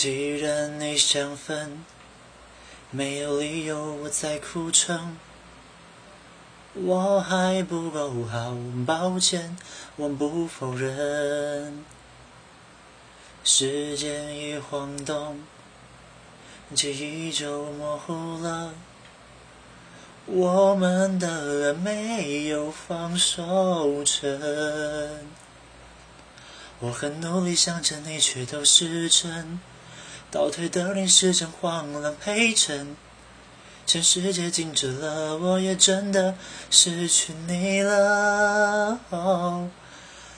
既然你想分，没有理由我再苦撑。我还不够好，抱歉，我不否认。时间一晃动，记忆就模糊了。我们的爱没有放手成。我很努力想着你，却都失真。倒退的连时间慌乱陪衬。全世界静止了，我也真的失去你了。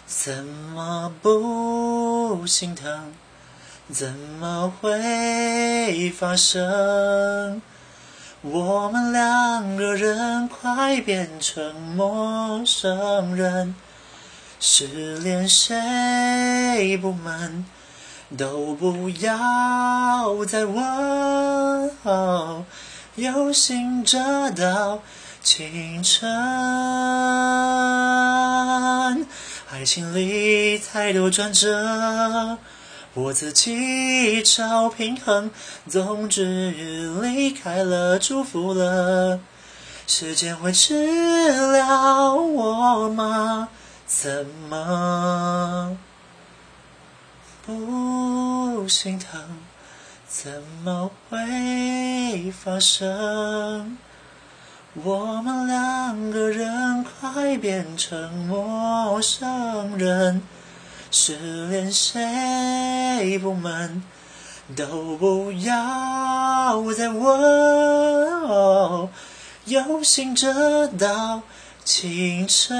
怎么不心疼？怎么会发生？我们两个人快变成陌生人，失恋谁不闷？都不要再问。有心这道清晨，爱情里太多转折，我自己找平衡。总之离开了，祝福了，时间会治疗我吗？怎么不心疼？怎么会发生？我们两个人快变成陌生人，失恋谁不闷？都不要再问。有心这道清晨，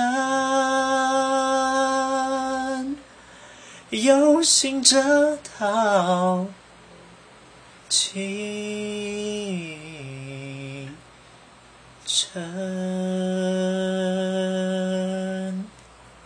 有心这道。清晨。